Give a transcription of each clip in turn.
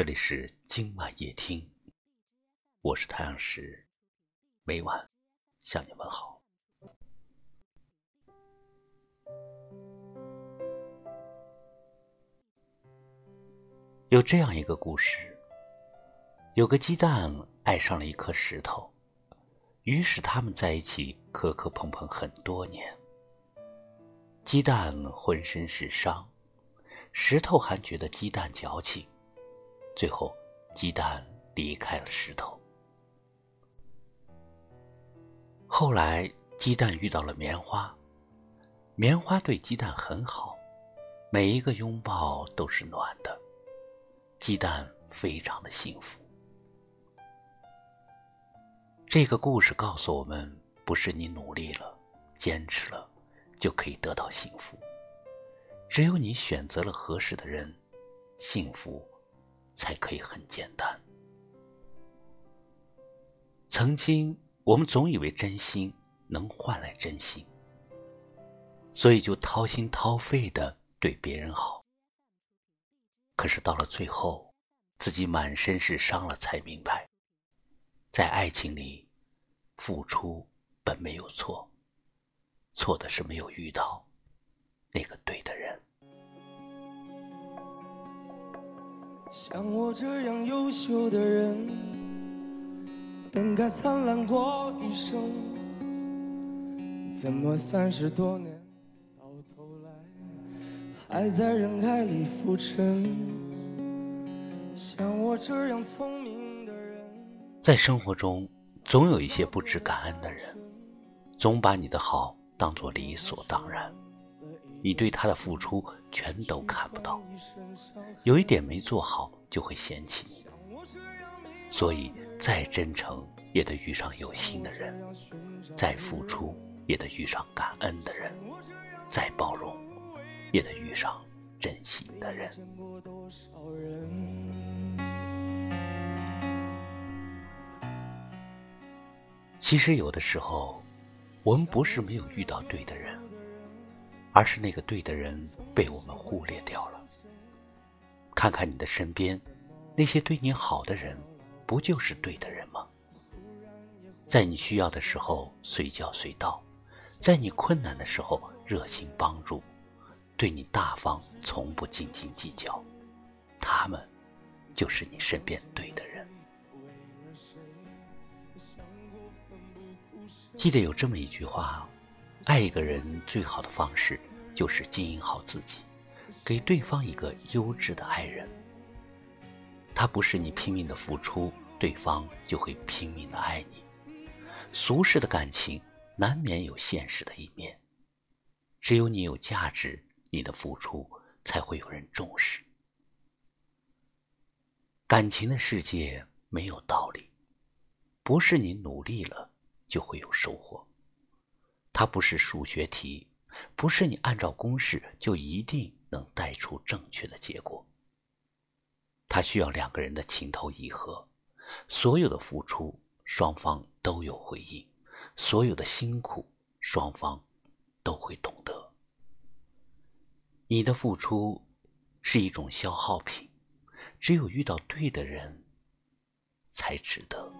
这里是今晚夜听，我是太阳石，每晚向你问好。有这样一个故事：有个鸡蛋爱上了一颗石头，于是他们在一起磕磕碰碰很多年。鸡蛋浑身是伤，石头还觉得鸡蛋矫情。最后，鸡蛋离开了石头。后来，鸡蛋遇到了棉花，棉花对鸡蛋很好，每一个拥抱都是暖的。鸡蛋非常的幸福。这个故事告诉我们：不是你努力了、坚持了，就可以得到幸福。只有你选择了合适的人，幸福才可以很简单。曾经，我们总以为真心能换来真心，所以就掏心掏肺的对别人好。可是到了最后，自己满身是伤了，才明白，在爱情里，付出本没有错，错的是没有遇到那个对的人。像我这样优秀的人，本该灿烂过一生，怎么三十多年到头来？还在人海里浮沉。像我这样聪明的人，在生活中，总有一些不知感恩的人，总把你的好当作理所当然，你对他的付出全都看不到，有一点没做好就会嫌弃你。所以，再真诚也得遇上有心的人，再付出也得遇上感恩的人，再包容。也得遇上真心的人。其实有的时候，我们不是没有遇到对的人，而是那个对的人被我们忽略掉了。看看你的身边，那些对你好的人，不就是对的人吗？在你需要的时候随叫随到，在你困难的时候热心帮助。对你大方，从不斤斤计较，他们就是你身边对的人。记得有这么一句话：爱一个人最好的方式就是经营好自己，给对方一个优质的爱人。他不是你拼命的付出，对方就会拼命的爱你。俗世的感情难免有现实的一面，只有你有价值。你的付出才会有人重视。感情的世界没有道理，不是你努力了就会有收获。它不是数学题，不是你按照公式就一定能带出正确的结果。它需要两个人的情投意合，所有的付出双方都有回应，所有的辛苦双方都会懂得。你的付出是一种消耗品，只有遇到对的人才值得。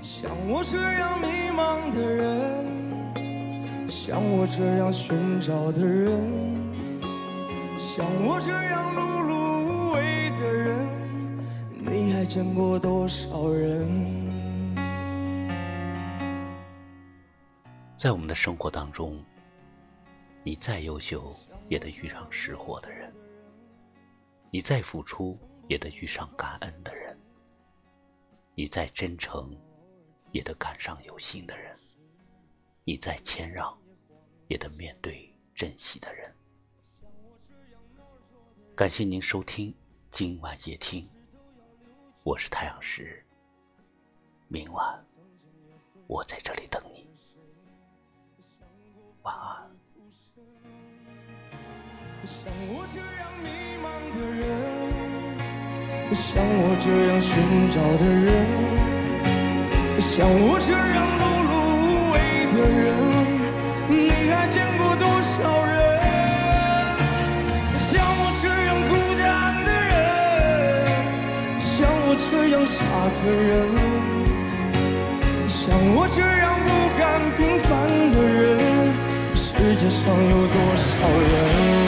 像我这样迷茫的人，像我这样寻找的人，像我这样碌碌无为的人，你还见过多少人？在我们的生活当中，你再优秀也得遇上识货的人；你再付出也得遇上感恩的人；你再真诚也得赶上有心的人；你再谦让也得面对珍惜的人。感谢您收听今晚夜听，我是太阳石。明晚我在这里等你，晚安。像我这样迷茫的人，像我这样寻找的人，像我这样碌碌无为的人，你还见过多少人？像我这样孤单的人，像我这样傻的人，像我这样不甘平凡的人，世界上有多少人？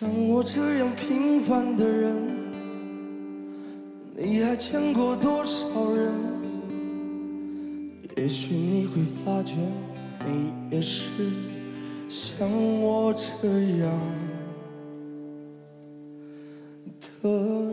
像我这样平凡的人，你还见过多少人？也许你会发觉，你也是像我这样的。